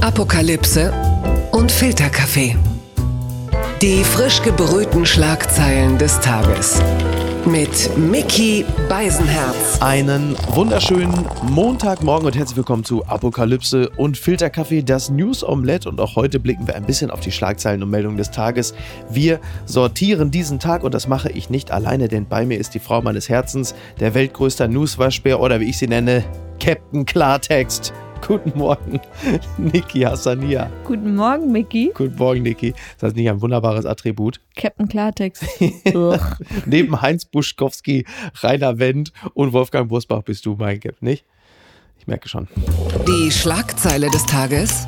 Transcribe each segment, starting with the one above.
Apokalypse und Filterkaffee. Die frisch gebrühten Schlagzeilen des Tages. Mit Mickey Beisenherz. Einen wunderschönen Montagmorgen und herzlich willkommen zu Apokalypse und Filterkaffee, das News Omelette. Und auch heute blicken wir ein bisschen auf die Schlagzeilen und Meldungen des Tages. Wir sortieren diesen Tag und das mache ich nicht alleine, denn bei mir ist die Frau meines Herzens, der weltgrößter Newswaschbär oder wie ich sie nenne, Captain Klartext. Guten Morgen, Niki Hassania. Guten Morgen, Mickey. Guten Morgen, Niki. Das ist nicht ein wunderbares Attribut. Captain Klartext. Neben Heinz Buschkowski, Rainer Wendt und Wolfgang Bursbach bist du mein Cap, nicht? Ich merke schon. Die Schlagzeile des Tages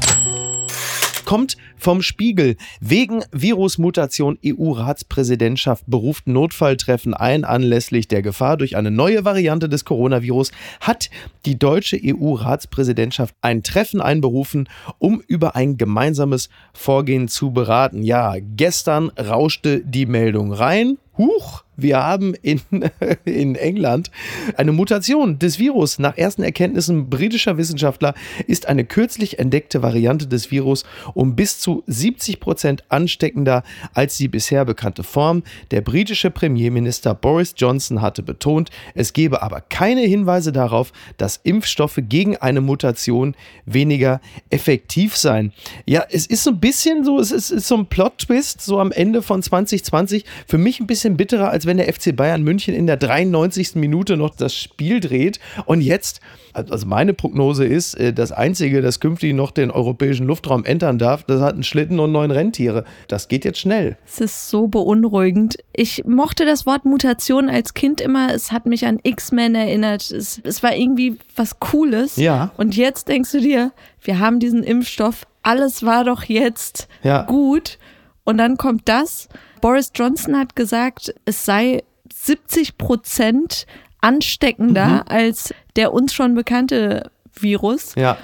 kommt vom Spiegel. Wegen Virusmutation EU-Ratspräsidentschaft beruft Notfalltreffen ein. Anlässlich der Gefahr durch eine neue Variante des Coronavirus hat die deutsche EU-Ratspräsidentschaft ein Treffen einberufen, um über ein gemeinsames Vorgehen zu beraten. Ja, gestern rauschte die Meldung rein. Huch, wir haben in, in England eine Mutation des Virus. Nach ersten Erkenntnissen britischer Wissenschaftler ist eine kürzlich entdeckte Variante des Virus um bis zu 70 Prozent ansteckender als die bisher bekannte Form. Der britische Premierminister Boris Johnson hatte betont, es gebe aber keine Hinweise darauf, dass Impfstoffe gegen eine Mutation weniger effektiv seien. Ja, es ist so ein bisschen so, es ist, ist so ein Plot-Twist, so am Ende von 2020. Für mich ein bisschen bitterer, als wenn der FC Bayern München in der 93. Minute noch das Spiel dreht und jetzt also meine Prognose ist, äh, das Einzige, das künftig noch den europäischen Luftraum entern darf, das hat einen Schlitten und neun Renntiere. Das geht jetzt schnell. Es ist so beunruhigend. Ich mochte das Wort Mutation als Kind immer. Es hat mich an X-Men erinnert. Es, es war irgendwie was Cooles. Ja. Und jetzt denkst du dir, wir haben diesen Impfstoff. Alles war doch jetzt ja. gut. Und dann kommt das. Boris Johnson hat gesagt, es sei 70 Prozent ansteckender mhm. als der uns schon bekannte Virus. Ja.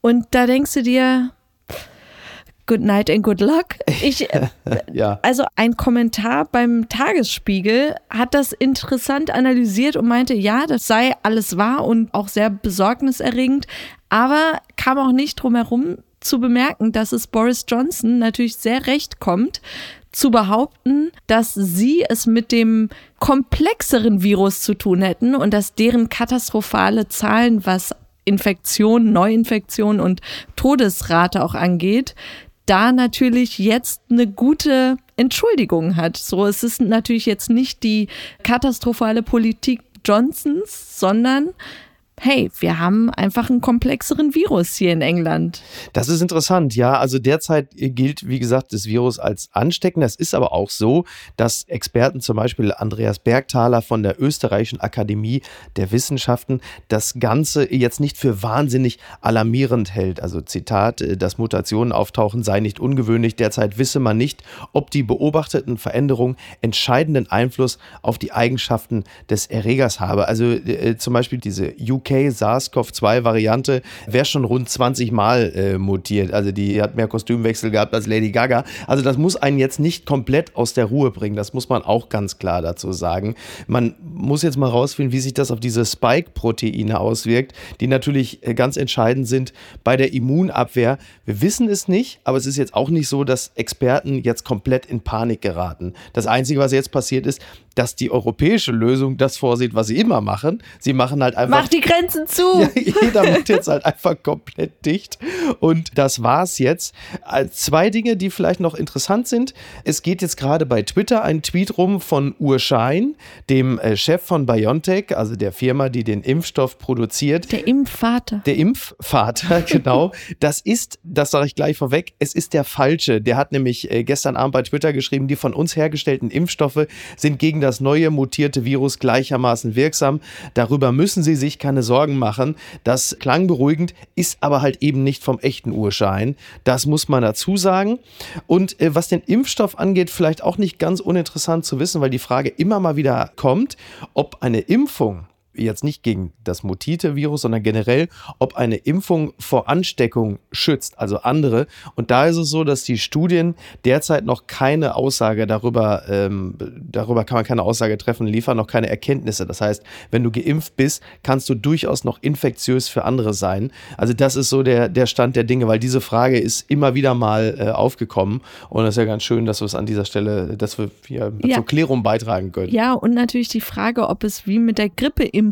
Und da denkst du dir, Good night and good luck. Ich, ja. Also ein Kommentar beim Tagesspiegel hat das interessant analysiert und meinte, ja, das sei alles wahr und auch sehr besorgniserregend, aber kam auch nicht drum herum zu bemerken, dass es Boris Johnson natürlich sehr recht kommt, zu behaupten, dass sie es mit dem komplexeren Virus zu tun hätten und dass deren katastrophale Zahlen, was Infektion, Neuinfektion und Todesrate auch angeht, da natürlich jetzt eine gute Entschuldigung hat. So, es ist natürlich jetzt nicht die katastrophale Politik Johnsons, sondern hey, wir haben einfach einen komplexeren Virus hier in England. Das ist interessant, ja. Also derzeit gilt, wie gesagt, das Virus als ansteckend. Es ist aber auch so, dass Experten, zum Beispiel Andreas Bergthaler von der Österreichischen Akademie der Wissenschaften, das Ganze jetzt nicht für wahnsinnig alarmierend hält. Also Zitat, dass Mutationen auftauchen, sei nicht ungewöhnlich. Derzeit wisse man nicht, ob die beobachteten Veränderungen entscheidenden Einfluss auf die Eigenschaften des Erregers habe. Also äh, zum Beispiel diese UK UK SARS-CoV-2-Variante wäre schon rund 20 Mal äh, mutiert. Also die hat mehr Kostümwechsel gehabt als Lady Gaga. Also das muss einen jetzt nicht komplett aus der Ruhe bringen. Das muss man auch ganz klar dazu sagen. Man muss jetzt mal rausfinden, wie sich das auf diese Spike-Proteine auswirkt, die natürlich äh, ganz entscheidend sind bei der Immunabwehr. Wir wissen es nicht, aber es ist jetzt auch nicht so, dass Experten jetzt komplett in Panik geraten. Das Einzige, was jetzt passiert ist, dass die europäische Lösung das vorsieht, was sie immer machen. Sie machen halt einfach. Mach die Grenzen zu! Ja, jeder macht jetzt halt einfach komplett dicht. Und das war's jetzt. Äh, zwei Dinge, die vielleicht noch interessant sind. Es geht jetzt gerade bei Twitter ein Tweet rum von Urschein, dem äh, Chef von BioNTech, also der Firma, die den Impfstoff produziert. Der Impfvater. Der Impfvater, genau. Das ist, das sage ich gleich vorweg, es ist der falsche. Der hat nämlich äh, gestern Abend bei Twitter geschrieben, die von uns hergestellten Impfstoffe sind gegen das neue mutierte Virus gleichermaßen wirksam. Darüber müssen Sie sich keine Sorgen machen. Das klang beruhigend, ist aber halt eben nicht vom echten Urschein. Das muss man dazu sagen. Und äh, was den Impfstoff angeht, vielleicht auch nicht ganz uninteressant zu wissen, weil die Frage immer mal wieder kommt, ob eine Impfung jetzt nicht gegen das Mutite-Virus, sondern generell, ob eine Impfung vor Ansteckung schützt, also andere. Und da ist es so, dass die Studien derzeit noch keine Aussage darüber, ähm, darüber kann man keine Aussage treffen, liefern noch keine Erkenntnisse. Das heißt, wenn du geimpft bist, kannst du durchaus noch infektiös für andere sein. Also das ist so der, der Stand der Dinge, weil diese Frage ist immer wieder mal äh, aufgekommen. Und das ist ja ganz schön, dass wir es an dieser Stelle, dass wir hier ja. zur Klärung beitragen können. Ja, und natürlich die Frage, ob es wie mit der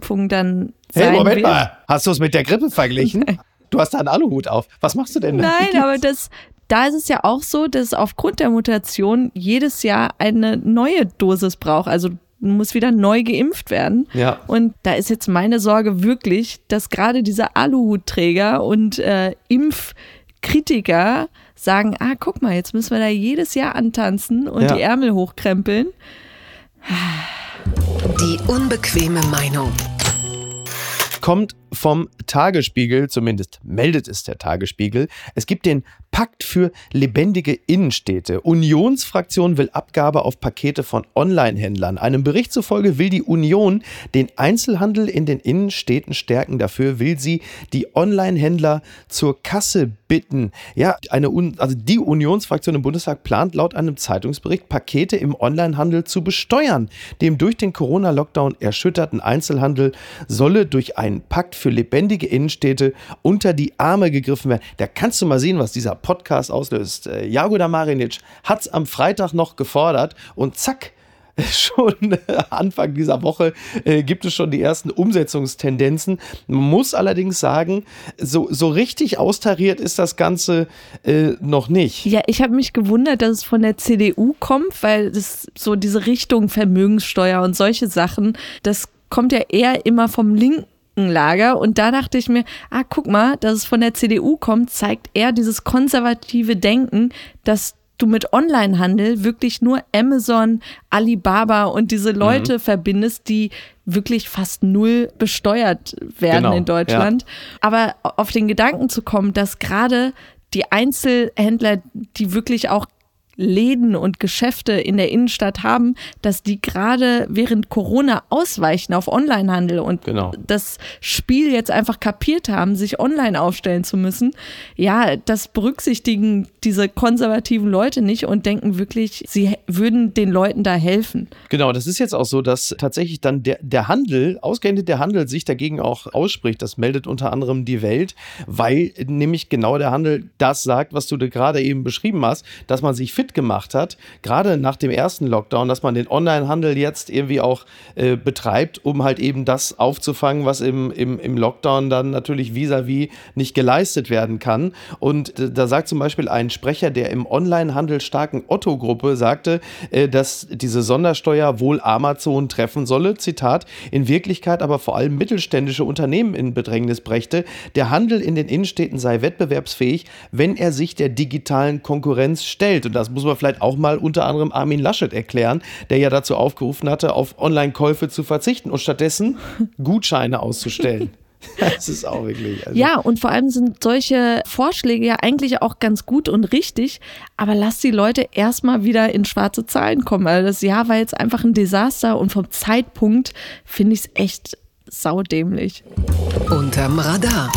Grippeimpfung dann sein Hey, Moment wird. mal, hast du es mit der Grippe verglichen? Du hast da einen Aluhut auf. Was machst du denn da? Nein, aber das, da ist es ja auch so, dass aufgrund der Mutation jedes Jahr eine neue Dosis braucht. Also muss wieder neu geimpft werden. Ja. Und da ist jetzt meine Sorge wirklich, dass gerade diese Aluhutträger und äh, Impfkritiker sagen, ah, guck mal, jetzt müssen wir da jedes Jahr antanzen und Ja. die Ärmel hochkrempeln. Die unbequeme Meinung. kommt vom Tagesspiegel, zumindest meldet es der Tagesspiegel. Es gibt den Pakt für lebendige Innenstädte. Unionsfraktion will Abgabe auf Pakete von Online-Händlern. Einem Bericht zufolge will die Union den Einzelhandel in den Innenstädten stärken. Dafür will sie die Online-Händler zur Kasse bitten. Ja, eine Un also die Unionsfraktion im Bundestag plant laut einem Zeitungsbericht, Pakete im Onlinehandel zu besteuern. Dem durch den Corona-Lockdown erschütterten Einzelhandel solle durch einen Pakt für lebendige Innenstädte unter die Arme gegriffen werden. Da kannst du mal sehen, was dieser Podcast auslöst. Äh, Jagoda Marinic hat es am Freitag noch gefordert und zack, schon Anfang dieser Woche äh, gibt es schon die ersten Umsetzungstendenzen. Man muss allerdings sagen, so, so richtig austariert ist das Ganze äh, noch nicht. Ja, ich habe mich gewundert, dass es von der CDU kommt, weil das so diese Richtung Vermögenssteuer und solche Sachen, das kommt ja eher immer vom linken Lager. Und da dachte ich mir, ah, guck mal, dass es von der CDU kommt, zeigt eher dieses konservative Denken, dass du mit Onlinehandel wirklich nur Amazon, Alibaba und diese Leute verbindest, die wirklich fast null besteuert werden Genau, in Deutschland. Aber auf den Gedanken zu kommen, dass gerade die Einzelhändler, die wirklich auch Läden und Geschäfte in der Innenstadt haben, dass die gerade während Corona ausweichen auf Onlinehandel und Genau. das Spiel jetzt einfach kapiert haben, sich online aufstellen zu müssen. Ja, das berücksichtigen diese konservativen Leute nicht und denken wirklich, sie würden den Leuten da helfen. Genau, das ist jetzt auch so, dass tatsächlich dann der, der Handel, ausgerechnet der Handel, sich dagegen auch ausspricht. Das meldet unter anderem die Welt, weil nämlich genau der Handel das sagt, was du gerade eben beschrieben hast, dass man sich fit gemacht hat, gerade nach dem ersten Lockdown, dass man den Onlinehandel jetzt irgendwie auch äh, betreibt, um halt eben das aufzufangen, was im, im, im Lockdown dann natürlich vis-à-vis nicht geleistet werden kann. Und äh, da sagt zum Beispiel ein Sprecher der im Onlinehandel starken Otto-Gruppe, sagte, äh, dass diese Sondersteuer wohl Amazon treffen solle, Zitat, in Wirklichkeit aber vor allem mittelständische Unternehmen in Bedrängnis brächte. Der Handel in den Innenstädten sei wettbewerbsfähig, wenn er sich der digitalen Konkurrenz stellt. Und das muss man vielleicht auch mal unter anderem Armin Laschet erklären, der ja dazu aufgerufen hatte, auf Online-Käufe zu verzichten und stattdessen Gutscheine auszustellen. Das ist auch wirklich. Also Ja, und vor allem sind solche Vorschläge ja eigentlich auch ganz gut und richtig, aber lass die Leute erstmal wieder in schwarze Zahlen kommen. Also das Jahr war jetzt einfach ein Desaster und vom Zeitpunkt finde ich es echt saudämlich. Unterm Radar.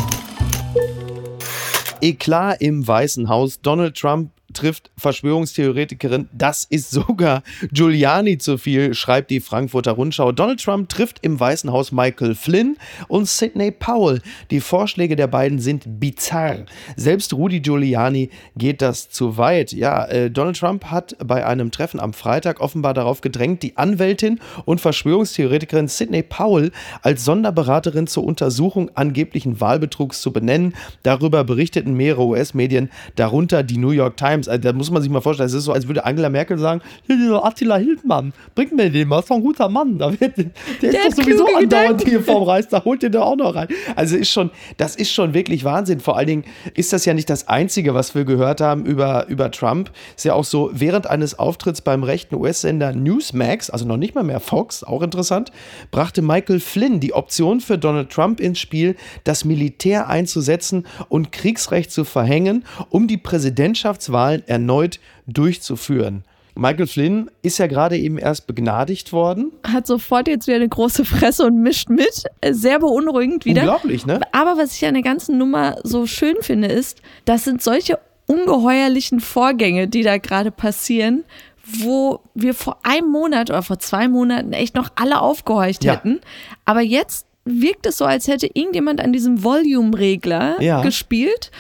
Eklat im Weißen Haus. Donald Trump trifft Verschwörungstheoretikerin. Das ist sogar Giuliani zu viel, schreibt die Frankfurter Rundschau. Donald Trump trifft im Weißen Haus Michael Flynn und Sidney Powell. Die Vorschläge der beiden sind bizarr. Selbst Rudy Giuliani geht das zu weit. Ja, äh, Donald Trump hat bei einem Treffen am Freitag offenbar darauf gedrängt, die Anwältin und Verschwörungstheoretikerin Sidney Powell als Sonderberaterin zur Untersuchung angeblichen Wahlbetrugs zu benennen. Darüber berichteten mehrere US-Medien, darunter die New York Times. Also, da muss man sich mal vorstellen, es ist so, als würde Angela Merkel sagen, hier, dieser Attila Hildmann, bringt mir den mal, ist doch ein guter Mann. Da wird, der, Der ist doch sowieso andauernd hier vorm Reichstag, holt den da auch noch rein. Also ist schon, das ist schon wirklich Wahnsinn. Vor allen Dingen ist das ja nicht das Einzige, was wir gehört haben über, über Trump. Ist ja auch so, während eines Auftritts beim rechten US-Sender Newsmax, also noch nicht mal mehr Fox, auch interessant, brachte Michael Flynn die Option für Donald Trump ins Spiel, das Militär einzusetzen und Kriegsrecht zu verhängen, um die Präsidentschaftswahlen erneut durchzuführen. Michael Flynn ist ja gerade eben erst begnadigt worden. Hat sofort jetzt wieder eine große Fresse und mischt mit. Sehr beunruhigend wieder. Unglaublich, ne? Aber was ich an der ganzen Nummer so schön finde, ist, das sind solche ungeheuerlichen Vorgänge, die da gerade passieren, wo wir vor einem Monat oder vor zwei Monaten echt noch alle aufgehorcht Ja. hätten. Aber jetzt wirkt es so, als hätte irgendjemand an diesem Volume-Regler Ja. gespielt.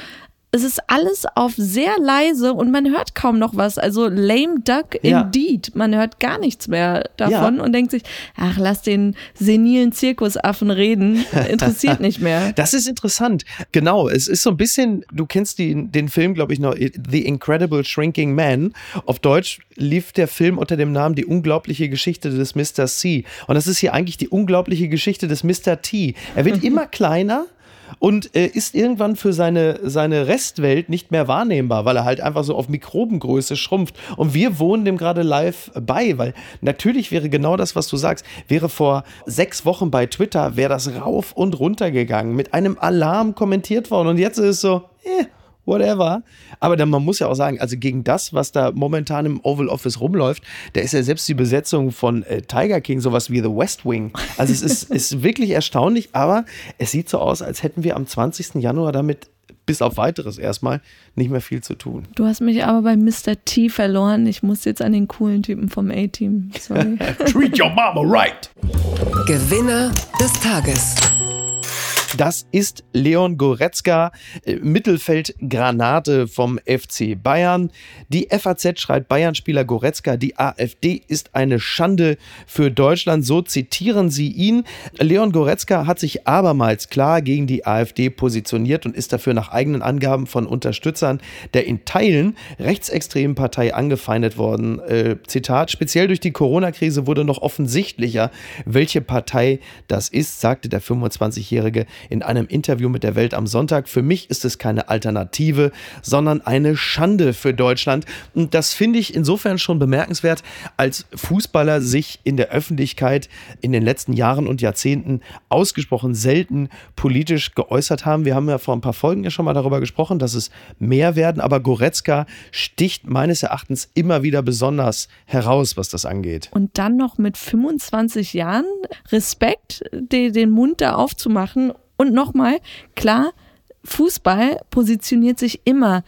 Es ist alles auf sehr leise und man hört kaum noch was. Also lame duck Ja. indeed. Man hört gar nichts mehr davon Ja. und denkt sich, ach, lass den senilen Zirkusaffen reden. Interessiert nicht mehr. Das ist interessant. Genau, es ist so ein bisschen, du kennst die, den Film, glaube ich, noch, The Incredible Shrinking Man. Auf Deutsch lief der Film unter dem Namen Die unglaubliche Geschichte des Mr. C. Und das ist hier eigentlich die unglaubliche Geschichte des Mr. T. Er wird immer kleiner. Und äh, ist irgendwann für seine, seine Restwelt nicht mehr wahrnehmbar, weil er halt einfach so auf Mikrobengröße schrumpft. Und wir wohnen dem gerade live bei, weil natürlich wäre genau das, was du sagst, wäre vor sechs Wochen bei Twitter, wäre das rauf und runter gegangen, mit einem Alarm kommentiert worden. Und jetzt ist es so, eh, whatever. Aber dann, man muss ja auch sagen, also gegen das, was da momentan im Oval Office rumläuft, da ist ja selbst die Besetzung von äh, Tiger King sowas wie The West Wing. Also es ist, ist wirklich erstaunlich, aber es sieht so aus, als hätten wir am 20. Januar damit bis auf weiteres erstmal nicht mehr viel zu tun. Du hast mich aber bei Mr. T verloren. Ich muss jetzt an den coolen Typen vom A-Team. Sorry. Treat your mama right! Gewinner des Tages. Das ist Leon Goretzka, äh, Mittelfeldgranate vom FC Bayern. Die FAZ schreibt Bayern-Spieler Goretzka, die AfD ist eine Schande für Deutschland. So zitieren sie ihn. Leon Goretzka hat sich abermals klar gegen die AfD positioniert und ist dafür nach eigenen Angaben von Unterstützern der in Teilen rechtsextremen Partei angefeindet worden. Äh, Zitat, speziell durch die Corona-Krise wurde noch offensichtlicher, welche Partei das ist, sagte der 25-Jährige in einem Interview mit der Welt am Sonntag. Für mich ist es keine Alternative, sondern eine Schande für Deutschland. Und das finde ich insofern schon bemerkenswert, als Fußballer sich in der Öffentlichkeit in den letzten Jahren und Jahrzehnten ausgesprochen selten politisch geäußert haben. Wir haben ja vor ein paar Folgen ja schon mal darüber gesprochen, dass es mehr werden, aber Goretzka sticht meines Erachtens immer wieder besonders heraus, was das angeht. Und dann noch mit 25 Jahren Respekt, de- den Mund da aufzumachen. Und nochmal, klar, Fußball positioniert sich immer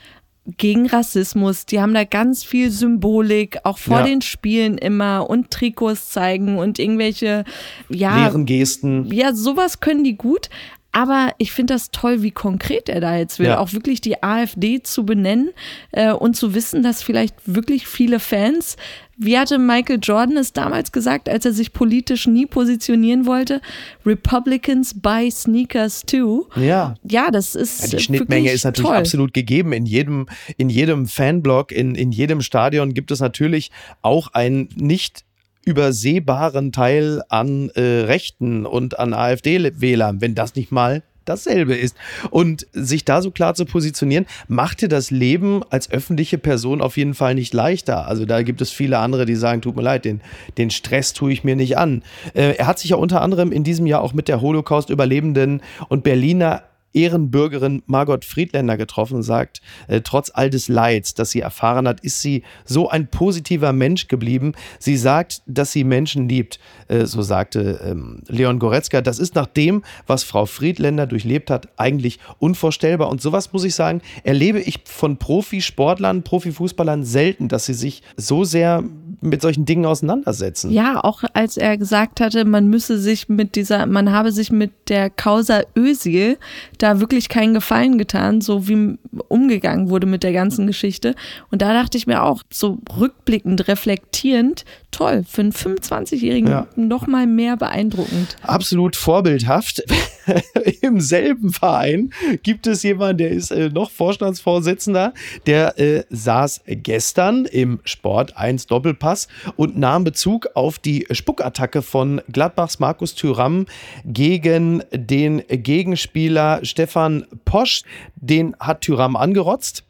gegen Rassismus. Die haben da ganz viel Symbolik, auch vor Ja. den Spielen immer und Trikots zeigen und irgendwelche, ja, Leeren Gesten. ja, sowas können die gut. Aber ich finde das toll, wie konkret er da jetzt will. Ja. Auch wirklich die AfD zu benennen äh, und zu wissen, dass vielleicht wirklich viele Fans, wie hatte Michael Jordan es damals gesagt, als er sich politisch nie positionieren wollte, Republicans buy sneakers too. Ja. Ja, das ist. Ja, die Schnittmenge ist natürlich toll. absolut gegeben. In jedem, in jedem Fanblog, in, in jedem Stadion gibt es natürlich auch einen nicht übersehbaren Teil an äh, Rechten und an AfD-Wählern, wenn das nicht mal dasselbe ist. Und sich da so klar zu positionieren, macht dir das Leben als öffentliche Person auf jeden Fall nicht leichter. Also da gibt es viele andere, die sagen, tut mir leid, den, den Stress tue ich mir nicht an. Äh, er hat sich ja unter anderem in diesem Jahr auch mit der Holocaust-Überlebenden und Berliner Ehrenbürgerin Margot Friedländer getroffen und sagt, äh, trotz all des Leids, das sie erfahren hat, ist sie so ein positiver Mensch geblieben. Sie sagt, dass sie Menschen liebt, äh, so sagte ähm, Leon Goretzka. Das ist nach dem, was Frau Friedländer durchlebt hat, eigentlich unvorstellbar. Und sowas muss ich sagen, erlebe ich von Profisportlern, Profifußballern selten, dass sie sich so sehr mit solchen Dingen auseinandersetzen. Ja, auch als er gesagt hatte, man müsse sich mit dieser, man habe sich mit der Causa Özil da wirklich keinen Gefallen getan, so wie umgegangen wurde mit der ganzen Geschichte. Und da dachte ich mir auch, so rückblickend, reflektierend, toll, für einen 25-Jährigen Ja. noch mal mehr beeindruckend. absolut vorbildhaft. Im selben Verein gibt es jemanden, der ist äh, noch Vorstandsvorsitzender, der äh, saß gestern im Sport 1 Doppelpass und nahm Bezug auf die Spuckattacke von Gladbachs Markus Thüram gegen den Gegenspieler Stefan Posch. Den hat Thüram angerotzt.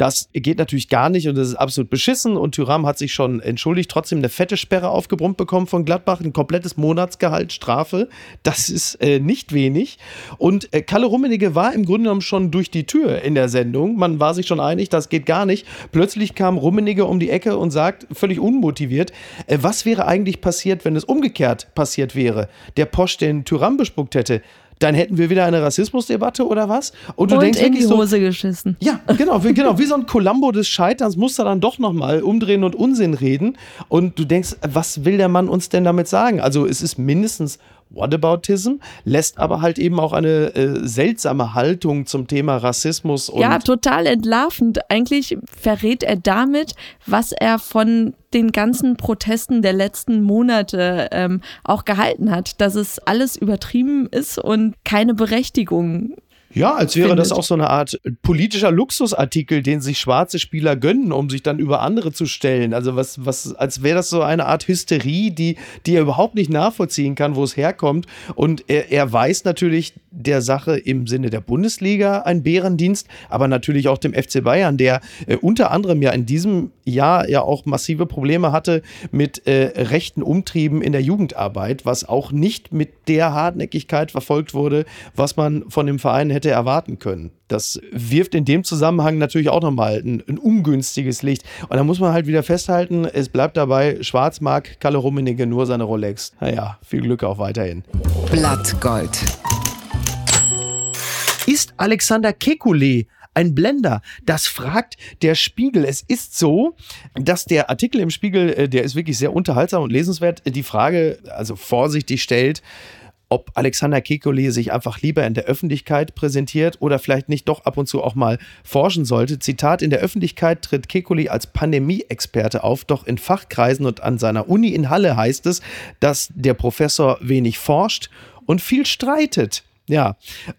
Das geht natürlich gar nicht und das ist absolut beschissen. Und Tyram hat sich schon entschuldigt, trotzdem eine fette Sperre aufgebrummt bekommen von Gladbach, ein komplettes Monatsgehalt Strafe. Das ist äh, nicht wenig. Und äh, Kalle Rummenigge war im Grunde genommen schon durch die Tür in der Sendung. Man war sich schon einig, das geht gar nicht. Plötzlich kam Rummenigge um die Ecke und sagt, völlig unmotiviert, äh, was wäre eigentlich passiert, wenn es umgekehrt passiert wäre? Der Posch den Tyram bespuckt hätte dann hätten wir wieder eine Rassismusdebatte oder was? Und du und denkst in die Hose so, geschissen. Ja, genau, wie, genau, wie so ein Columbo des Scheiterns muss er dann doch nochmal umdrehen und Unsinn reden. Und du denkst, was will der Mann uns denn damit sagen? Also es ist mindestens Whataboutism, lässt aber halt eben auch eine äh, seltsame Haltung zum Thema Rassismus und. Ja, total entlarvend. Eigentlich verrät er damit, was er von den ganzen Protesten der letzten Monate ähm, auch gehalten hat, dass es alles übertrieben ist und keine Berechtigung ja, als wäre findet. das auch so eine Art politischer Luxusartikel, den sich schwarze Spieler gönnen, um sich dann über andere zu stellen. Also was, was, als wäre das so eine Art Hysterie, die, die er überhaupt nicht nachvollziehen kann, wo es herkommt. Und er, er weiß natürlich der Sache im Sinne der Bundesliga einen Bärendienst, aber natürlich auch dem FC Bayern, der äh, unter anderem ja in diesem Jahr ja auch massive Probleme hatte mit äh, rechten Umtrieben in der Jugendarbeit, was auch nicht mit der Hartnäckigkeit verfolgt wurde, was man von dem Verein hätte hätte erwarten können. Das wirft in dem Zusammenhang natürlich auch nochmal ein, ein ungünstiges Licht. Und da muss man halt wieder festhalten, es bleibt dabei, Schwarz mag Kalle Rummenigge nur seine Rolex. Naja, viel Glück auch weiterhin. Blattgold. Ist Alexander Kekulé ein Blender? Das fragt der Spiegel. Es ist so, dass der Artikel im Spiegel, äh, der ist wirklich sehr unterhaltsam und lesenswert, die Frage also vorsichtig stellt, ob Alexander Kekulé sich einfach lieber in der Öffentlichkeit präsentiert oder vielleicht nicht doch ab und zu auch mal forschen sollte. Zitat, in der Öffentlichkeit tritt Kekulé als Pandemie-Experte auf, doch in Fachkreisen und an seiner Uni in Halle heißt es, dass der Professor wenig forscht und viel streitet. Ja,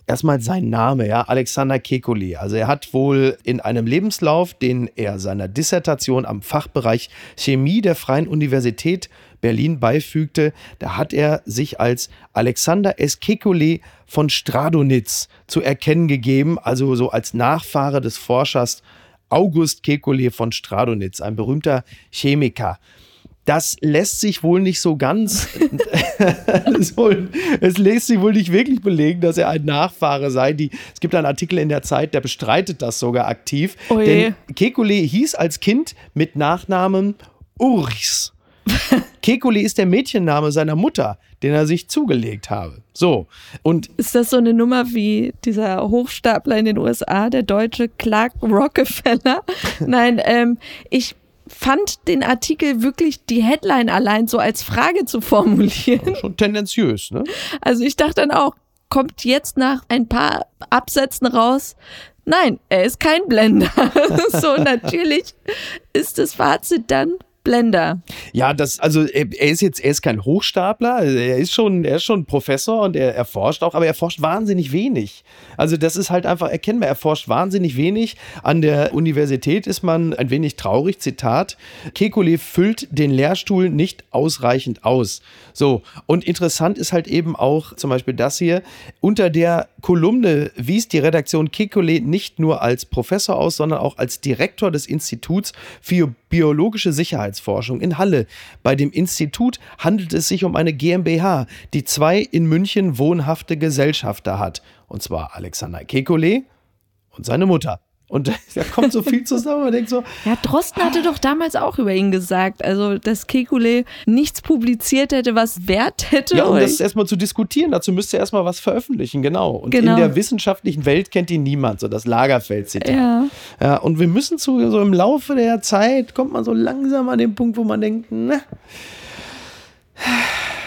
erstmal sein Name, ja, Alexander Kekulé. Also er hat wohl in einem Lebenslauf, den er seiner Dissertation am Fachbereich Chemie der Freien Universität Berlin beifügte, da hat er sich als Alexander S. Kekulé von Stradonitz zu erkennen gegeben, also so als Nachfahre des Forschers August Kekulé von Stradonitz, ein berühmter Chemiker. Das lässt sich wohl nicht so ganz, es lässt sich wohl nicht wirklich belegen, dass er ein Nachfahre sei. Die, es gibt einen Artikel in der Zeit, der bestreitet das sogar aktiv. Oje. Denn Kekulé hieß als Kind mit Nachnamen Urchs. Kekuli ist der Mädchenname seiner Mutter, den er sich zugelegt habe. So. Und ist das so eine Nummer wie dieser Hochstapler in den USA, der deutsche Clark Rockefeller? Nein, ähm, ich fand den Artikel wirklich die Headline allein so als Frage zu formulieren. Schon tendenziös, ne? Also ich dachte dann auch, kommt jetzt nach ein paar Absätzen raus, Nein, er ist kein Blender. so natürlich ist das Fazit dann Blender. Ja, das, also er, ist jetzt, er ist kein Hochstapler, er ist schon, er ist schon Professor und er erforscht auch, aber er forscht wahnsinnig wenig. Also das ist halt einfach erkennbar, er forscht wahnsinnig wenig. An der Universität ist man ein wenig traurig, Zitat, Kekulé füllt den Lehrstuhl nicht ausreichend aus. So, und interessant ist halt eben auch zum Beispiel das hier, unter der Kolumne wies die Redaktion Kekulé nicht nur als Professor aus, sondern auch als Direktor des Instituts für biologische Sicherheitsforschung in Halle. Bei dem Institut handelt es sich um eine GmbH, die zwei in München wohnhafte Gesellschafter hat. Und zwar Alexander Kekulé und seine Mutter. Und da kommt so viel zusammen. Man denkt so. Ja, Drosten hatte doch damals auch über ihn gesagt, also dass Kekulé nichts publiziert hätte, was Wert hätte. Ja, um das erstmal zu diskutieren, dazu müsste er erstmal was veröffentlichen, genau. Und genau. in der wissenschaftlichen Welt kennt ihn niemand, so das Lagerfeld-Zitat. Ja. ja. Und wir müssen zu, so im Laufe der Zeit, kommt man so langsam an den Punkt, wo man denkt, ne.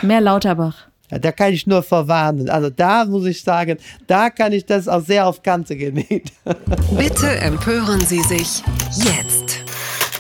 Mehr Lauterbach. Ja, da kann ich nur verwarnen. Also da muss ich sagen, da kann ich das auch sehr auf Kante genäht. Bitte empören Sie sich jetzt.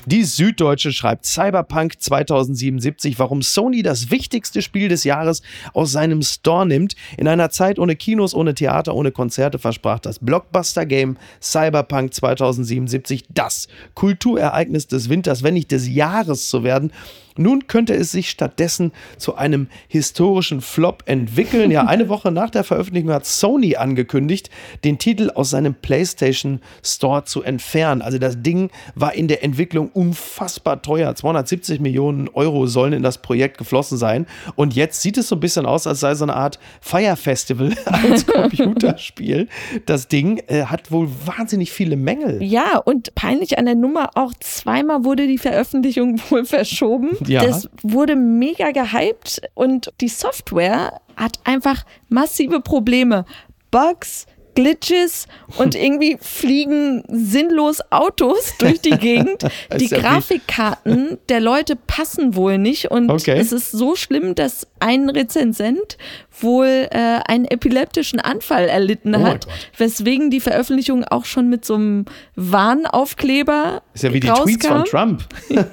Die Süddeutsche schreibt Cyberpunk 2077, warum Sony das wichtigste Spiel des Jahres aus seinem Store nimmt. In einer Zeit ohne Kinos, ohne Theater, ohne Konzerte versprach das Blockbuster-Game Cyberpunk 2077 das Kulturereignis des Winters, wenn nicht des Jahres zu werden. Nun könnte es sich stattdessen zu einem historischen Flop entwickeln. Ja, eine Woche nach der Veröffentlichung hat Sony angekündigt, den Titel aus seinem PlayStation Store zu entfernen. Also das Ding war in der Entwicklung unfassbar teuer. 270 Millionen Euro sollen in das Projekt geflossen sein. Und jetzt sieht es so ein bisschen aus, als sei so eine Art Fire Festival als Computerspiel. Das Ding äh, hat wohl wahnsinnig viele Mängel. Ja, und peinlich an der Nummer auch zweimal wurde die Veröffentlichung wohl verschoben. Ja. Das wurde mega gehypt und die Software hat einfach massive Probleme. Bugs, Glitches und irgendwie fliegen sinnlos Autos durch die Gegend. Die ja. Grafikkarten der Leute passen wohl nicht und Okay. es ist so schlimm, dass ein Rezensent wohl äh, einen epileptischen Anfall erlitten Oh hat, weswegen die Veröffentlichung auch schon mit so einem Warnaufkleber Ist ja wie die rauskam. Tweets von Trump.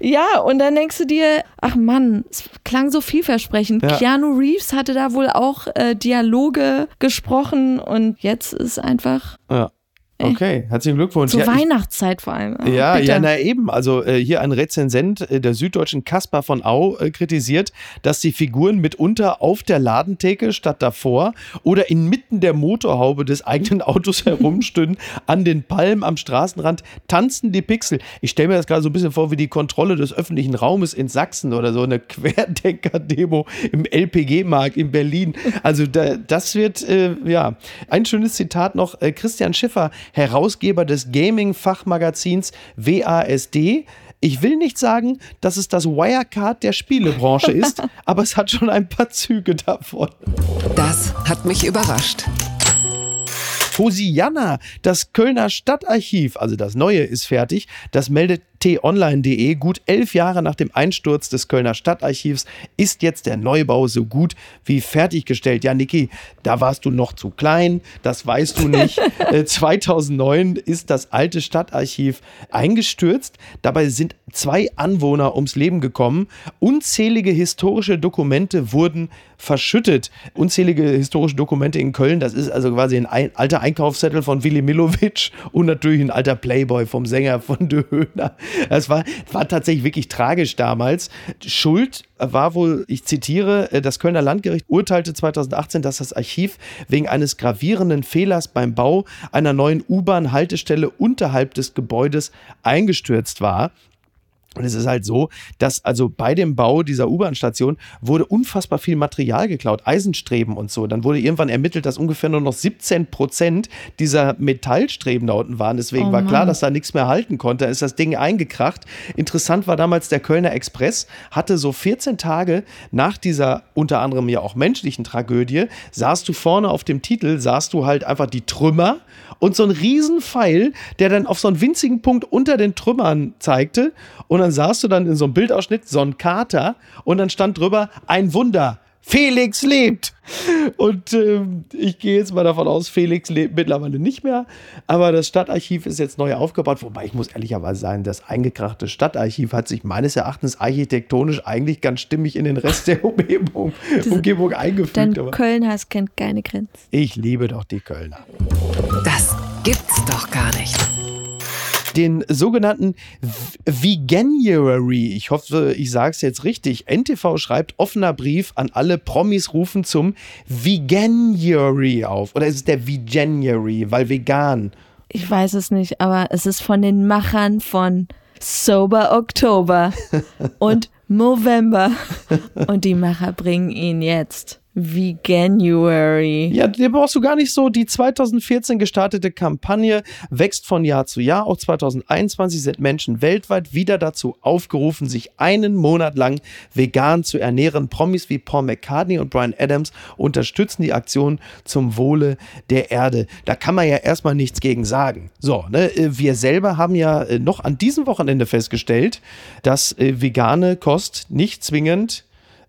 Ja, und dann denkst du dir, ach Mann, es klang so vielversprechend. Ja. Keanu Reeves hatte da wohl auch äh, Dialoge gesprochen und jetzt ist einfach Ja. Okay, herzlichen Glückwunsch. zur Ja, Weihnachtszeit vor allem. Ah, Ja, bitte. ja, na eben. Also äh, hier ein Rezensent äh, der Süddeutschen Kaspar von Au äh, kritisiert, dass die Figuren mitunter auf der Ladentheke statt davor oder inmitten der Motorhaube des eigenen Autos herumstünden, an den Palmen am Straßenrand tanzen die Pixel. Ich stelle mir das gerade so ein bisschen vor wie die Kontrolle des öffentlichen Raumes in Sachsen oder so eine Querdenker-Demo im LPG-Markt in Berlin. Also da, das wird, äh, ja, ein schönes Zitat noch. Äh, Christian Schiffer, Herausgeber des Gaming-Fachmagazins WASD. Ich will nicht sagen, dass es das Wirecard der Spielebranche ist, aber es hat schon ein paar Züge davon. Das hat mich überrascht. Hosianna, das Kölner Stadtarchiv, also das neue ist fertig. Das meldet t-online.de. Gut elf Jahre nach dem Einsturz des Kölner Stadtarchivs ist jetzt der Neubau so gut wie fertiggestellt. Ja, Niki, da warst du noch zu klein, das weißt du nicht. Äh, 2009 ist das alte Stadtarchiv eingestürzt. Dabei sind zwei Anwohner ums Leben gekommen. Unzählige historische Dokumente wurden verschüttet. Unzählige historische Dokumente in Köln, das ist also quasi ein, ein alter Einkaufszettel von Willy Milovic und natürlich ein alter Playboy vom Sänger von De Höhner. Es war, war tatsächlich wirklich tragisch damals. Schuld war wohl, ich zitiere, äh, das Kölner Landgericht urteilte 2018, dass das Archiv wegen eines gravierenden Fehlers beim Bau einer neuen U-Bahn-Haltestelle unterhalb des Gebäudes eingestürzt war. Und es ist halt so, dass also bei dem Bau dieser U-Bahn-Station wurde unfassbar viel Material geklaut, Eisenstreben und so. Dann wurde irgendwann ermittelt, dass ungefähr nur noch 17 Prozent dieser Metallstreben da unten waren. Deswegen Oh war klar, dass da nichts mehr halten konnte. Da ist das Ding eingekracht. Interessant war damals der Kölner Express, hatte so 14 Tage nach dieser unter anderem ja auch menschlichen Tragödie, sahst du vorne auf dem Titel, sahst du halt einfach die Trümmer und so ein Riesenpfeil, der dann auf so einen winzigen Punkt unter den Trümmern zeigte. Und dann sahst du dann in so einem Bildausschnitt so einen Kater und dann stand drüber ein Wunder. Felix lebt. Und ähm, ich gehe jetzt mal davon aus, Felix lebt mittlerweile nicht mehr. Aber das Stadtarchiv ist jetzt neu aufgebaut. Wobei ich muss ehrlicherweise sagen, das eingekrachte Stadtarchiv hat sich meines Erachtens architektonisch eigentlich ganz stimmig in den Rest der Umgebung, Umgebung eingefügt. Denn Aber Köln heißt kennt keine Grenzen. ich liebe doch die Kölner. Das gibt's doch gar nicht. Den sogenannten Veganuary. Ich hoffe, ich sage es jetzt richtig. NTV schreibt offener Brief an alle Promis rufen zum Veganuary auf. Oder ist es der Veganuary, weil vegan? Ich weiß es nicht, aber es ist von den Machern von Sober Oktober und November. Und die Macher bringen ihn jetzt. Veganuary. Ja, dir brauchst du gar nicht so. Die 2014 gestartete Kampagne wächst von Jahr zu Jahr. Auch 2021 sind Menschen weltweit wieder dazu aufgerufen, sich einen Monat lang vegan zu ernähren. Promis wie Paul McCartney und Brian Adams unterstützen die Aktion zum Wohle der Erde. Da kann man ja erstmal nichts gegen sagen. So, ne, äh, wir selber haben ja äh, noch an diesem Wochenende festgestellt, dass äh, vegane Kost nicht zwingend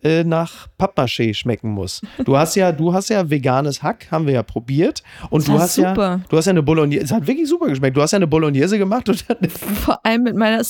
äh, nach Pappmaché schmecken muss. Du hast ja, du hast ja veganes Hack, haben wir ja probiert. Und Das du hast ja, super. du hast ja eine Bolognese, es hat wirklich super geschmeckt. Du hast ja eine Bolognese gemacht und Vor allem mit meiner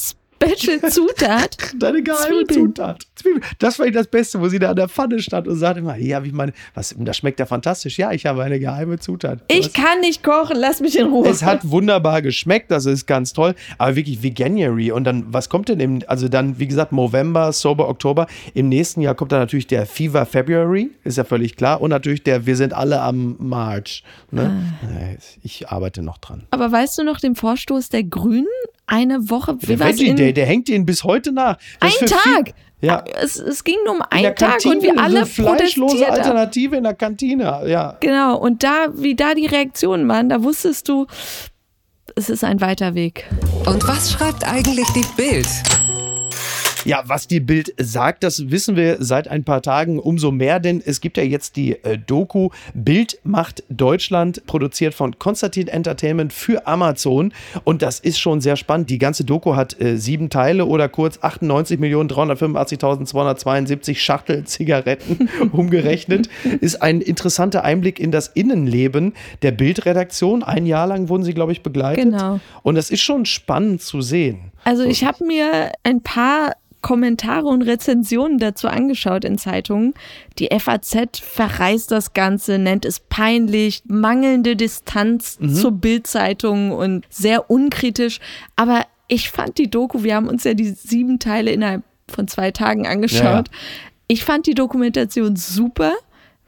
Special Zutat. Deine geheime Zwiebeln. Zutat. Zwiebeln. Das war das Beste, wo sie da an der Pfanne stand und sagte immer, hier habe ich meine, was, das schmeckt ja fantastisch. Ja, ich habe eine geheime Zutat. Ich Was? kann nicht kochen, lass mich in Ruhe. Es hat wunderbar geschmeckt, das ist ganz toll. Aber wirklich Veganuary. Und dann, was kommt denn im, also dann, wie gesagt, November, Sober Oktober. Im nächsten Jahr kommt dann natürlich der Fever February, ist ja völlig klar. Und natürlich der Wir sind alle am March. Ne? Ah. Ich arbeite noch dran. Aber weißt du noch den Vorstoß der Grünen? Eine Woche, wie Der Veggie in- Day, der hängt ihnen bis heute nach. Das Ein Tag! Viel, ja, Es, es ging nur um einen Tag Kantine, und wir alle eine fleischlose. Alternative in der Kantine. Ja, Genau, und da, wie da die Reaktionen waren, da wusstest du, es ist ein weiter Weg. Und was schreibt eigentlich die Bild? Ja, was die Bild sagt, das wissen wir seit ein paar Tagen umso mehr, denn es gibt ja jetzt die äh, Doku Bild macht Deutschland, produziert von Konstantin Entertainment für Amazon. Und das ist schon sehr spannend. Die ganze Doku hat äh, sieben Teile oder kurz 98.385.272 Schachtel Zigaretten umgerechnet. Ist ein interessanter Einblick in das Innenleben der Bildredaktion. Ein Jahr lang wurden sie, glaube ich, begleitet. Genau. Und das ist schon spannend zu sehen. Also ich habe mir ein paar Kommentare und Rezensionen dazu angeschaut in Zeitungen. Die FAZ verreißt das Ganze, nennt es peinlich, mangelnde Distanz zur Bildzeitung und sehr unkritisch. Aber ich fand die Doku, wir haben uns ja die sieben Teile innerhalb von zwei Tagen angeschaut. Ich fand die Dokumentation super.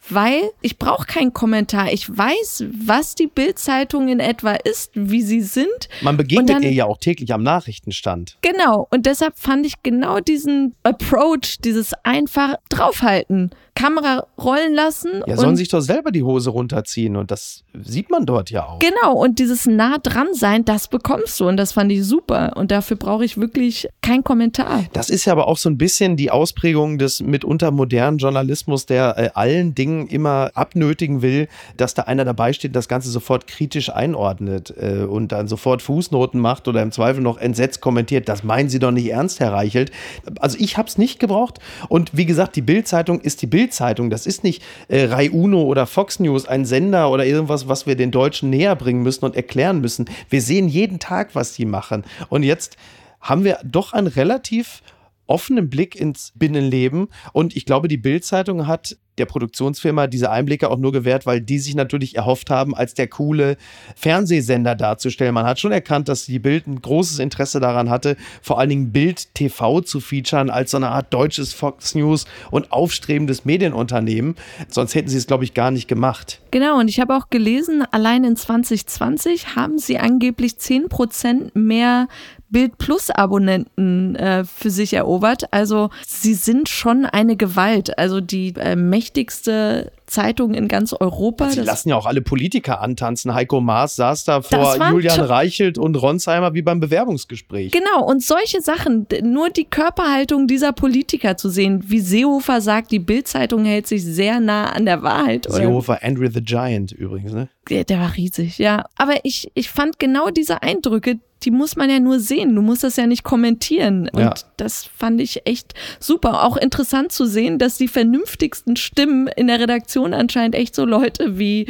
Weil ich brauche keinen Kommentar. Ich weiß, was die Bildzeitung in etwa ist, wie sie sind. Man begegnet dann- ihr ja auch täglich am Nachrichtenstand. Genau, und deshalb fand ich genau diesen Approach, dieses einfach draufhalten, Kamera rollen lassen. Ja, sollen sich doch selber die Hose runterziehen und das sieht man dort ja auch. Genau, und dieses nah dran sein, das bekommst du und das fand ich super. Und dafür brauche ich wirklich keinen Kommentar. Das ist ja aber auch so ein bisschen die Ausprägung des mitunter modernen Journalismus, der äh, allen Dingen immer abnötigen will, dass da einer dabei steht, das Ganze sofort kritisch einordnet äh, und dann sofort Fußnoten macht oder im Zweifel noch entsetzt kommentiert. Das meinen Sie doch nicht ernst, Herr Reichelt. Also ich habe es nicht gebraucht. Und wie gesagt, die Bild-Zeitung ist die Bild-Zeitung. Das ist nicht äh, Rai Uno oder Fox News, ein Sender oder irgendwas, was wir den Deutschen näher bringen müssen und erklären müssen. Wir sehen jeden Tag, was die machen. Und jetzt haben wir doch einen relativ offenen Blick ins Binnenleben. Und ich glaube, die Bild-Zeitung hat der Produktionsfirma diese Einblicke auch nur gewährt, weil die sich natürlich erhofft haben, als der coole Fernsehsender darzustellen. Man hat schon erkannt, dass die Bild ein großes Interesse daran hatte, vor allen Dingen Bild TV zu featuren als so eine Art deutsches Fox News und aufstrebendes Medienunternehmen. Sonst hätten sie es, glaube ich, gar nicht gemacht. Genau, und ich habe auch gelesen, allein in 2020 haben sie angeblich 10% mehr Bild Plus Abonnenten äh, für sich erobert. Also sie sind schon eine Gewalt. Also die äh, mächtigste Zeitung in ganz Europa. Sie Das- lassen ja auch alle Politiker antanzen. Heiko Maas saß da vor Julian Reichelt und Ronsheimer wie beim Bewerbungsgespräch. Genau, und solche Sachen, nur die Körperhaltung dieser Politiker zu sehen, wie Seehofer sagt, die Bildzeitung hält sich sehr nah an der Wahrheit. Seehofer, Andrew the Giant übrigens, ne? der, der war riesig, ja. Aber ich, ich fand genau diese Eindrücke, die muss man ja nur sehen. Du musst das ja nicht kommentieren. Und Ja. das fand ich echt super. Auch interessant zu sehen, dass die vernünftigsten Stimmen in der Redaktion anscheinend echt so Leute wie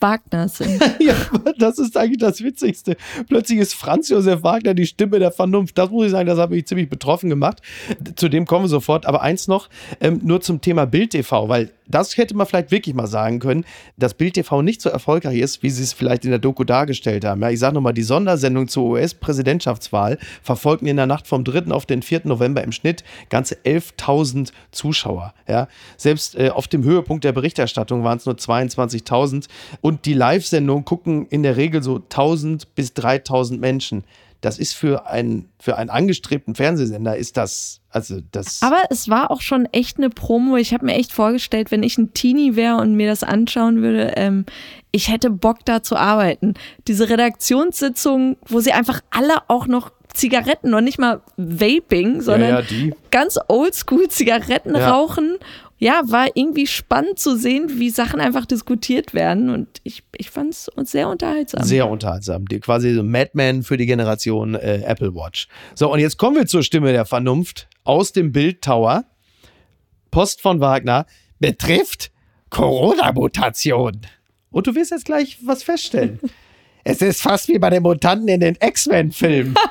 Wagner sind. Ja, das ist eigentlich das Witzigste. Plötzlich ist Franz Josef Wagner die Stimme der Vernunft. Das muss ich sagen, das hat mich ziemlich betroffen gemacht. Zu dem kommen wir sofort. Aber eins noch, ähm, nur zum Thema Bild TV, weil das hätte man vielleicht wirklich mal sagen können, dass Bild TV nicht so erfolgreich ist, wie sie es vielleicht in der Doku dargestellt haben. Ja, ich sage nochmal, die Sondersendung zur US-Präsidentschaftswahl verfolgten in der Nacht vom 3. auf den 4. November im Schnitt ganze 11.000 Zuschauer. Ja, selbst äh, auf dem Höhepunkt der Berichterstattung waren es nur 22.000 und die Live-Sendung gucken in der Regel so 1.000 bis 3.000 Menschen. Das ist für einen, für einen angestrebten Fernsehsender ist das, also das. Aber es war auch schon echt eine Promo. Ich habe mir echt vorgestellt, wenn ich ein Teenie wäre und mir das anschauen würde, ähm, ich hätte Bock da zu arbeiten. Diese Redaktionssitzung, wo sie einfach alle auch noch Zigaretten, noch nicht mal Vaping, sondern ja, die. ganz oldschool Zigaretten Ja. rauchen. Ja, war irgendwie spannend zu sehen, wie Sachen einfach diskutiert werden. Und ich, ich fand es sehr unterhaltsam. Sehr unterhaltsam. Die, quasi so Madman für die Generation äh, Apple Watch. So, und jetzt kommen wir zur Stimme der Vernunft aus dem Bild Tower. Post von Wagner betrifft Corona-Mutation. Und du wirst jetzt gleich was feststellen. es ist fast wie bei den Mutanten in den X-Men-Filmen.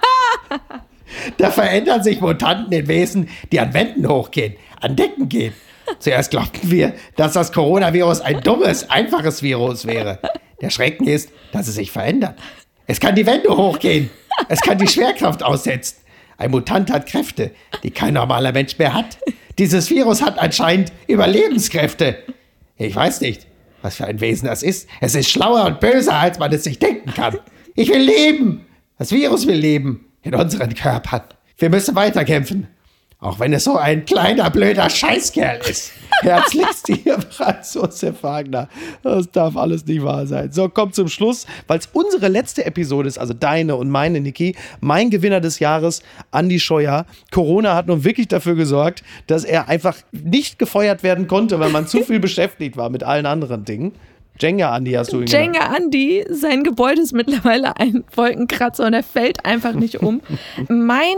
Da verändern sich Mutanten in Wesen, die an Wänden hochgehen, an Decken gehen. Zuerst glaubten wir, dass das Coronavirus ein dummes, einfaches Virus wäre. Der Schrecken ist, dass es sich verändert. Es kann die Wände hochgehen. Es kann die Schwerkraft aussetzen. Ein Mutant hat Kräfte, die kein normaler Mensch mehr hat. Dieses Virus hat anscheinend Überlebenskräfte. Ich weiß nicht, was für ein Wesen das ist. Es ist schlauer und böser, als man es sich denken kann. Ich will leben. Das Virus will leben in unseren Körpern. Wir müssen weiterkämpfen. Auch wenn es so ein kleiner, blöder Scheißkerl ist. Herzlichst Ihr Franz Josef Wagner. Das darf alles nicht wahr sein. So, kommt zum Schluss, weil es unsere letzte Episode ist, also deine und meine, Niki. Mein Gewinner des Jahres, Andy Scheuer. Corona hat nun wirklich dafür gesorgt, dass er einfach nicht gefeuert werden konnte, weil man zu viel beschäftigt war mit allen anderen Dingen. Jenga Andy hast du ihn Jenga Andy, sein Gebäude ist mittlerweile ein Wolkenkratzer und er fällt einfach nicht um. mein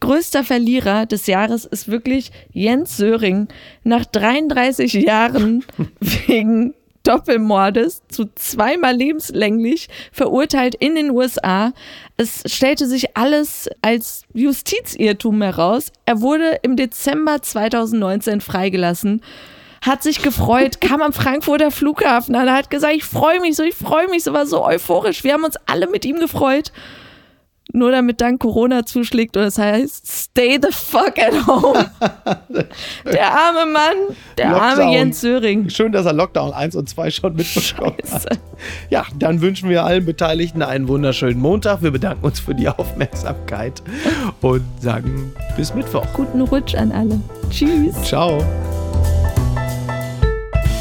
größter Verlierer des Jahres ist wirklich Jens Söring. Nach 33 Jahren wegen Doppelmordes zu zweimal lebenslänglich verurteilt in den USA. Es stellte sich alles als Justizirrtum heraus. Er wurde im Dezember 2019 freigelassen hat sich gefreut, kam am Frankfurter Flughafen an, hat gesagt, ich freue mich so, ich freue mich so, war so euphorisch. Wir haben uns alle mit ihm gefreut. Nur damit dann Corona zuschlägt und es das heißt, stay the fuck at home. der arme Mann, der Lockdown. arme Jens Söring. Schön, dass er Lockdown 1 und 2 schon mitbekommen hat. Ja, dann wünschen wir allen Beteiligten einen wunderschönen Montag. Wir bedanken uns für die Aufmerksamkeit und sagen bis Mittwoch. Guten Rutsch an alle. Tschüss. Ciao.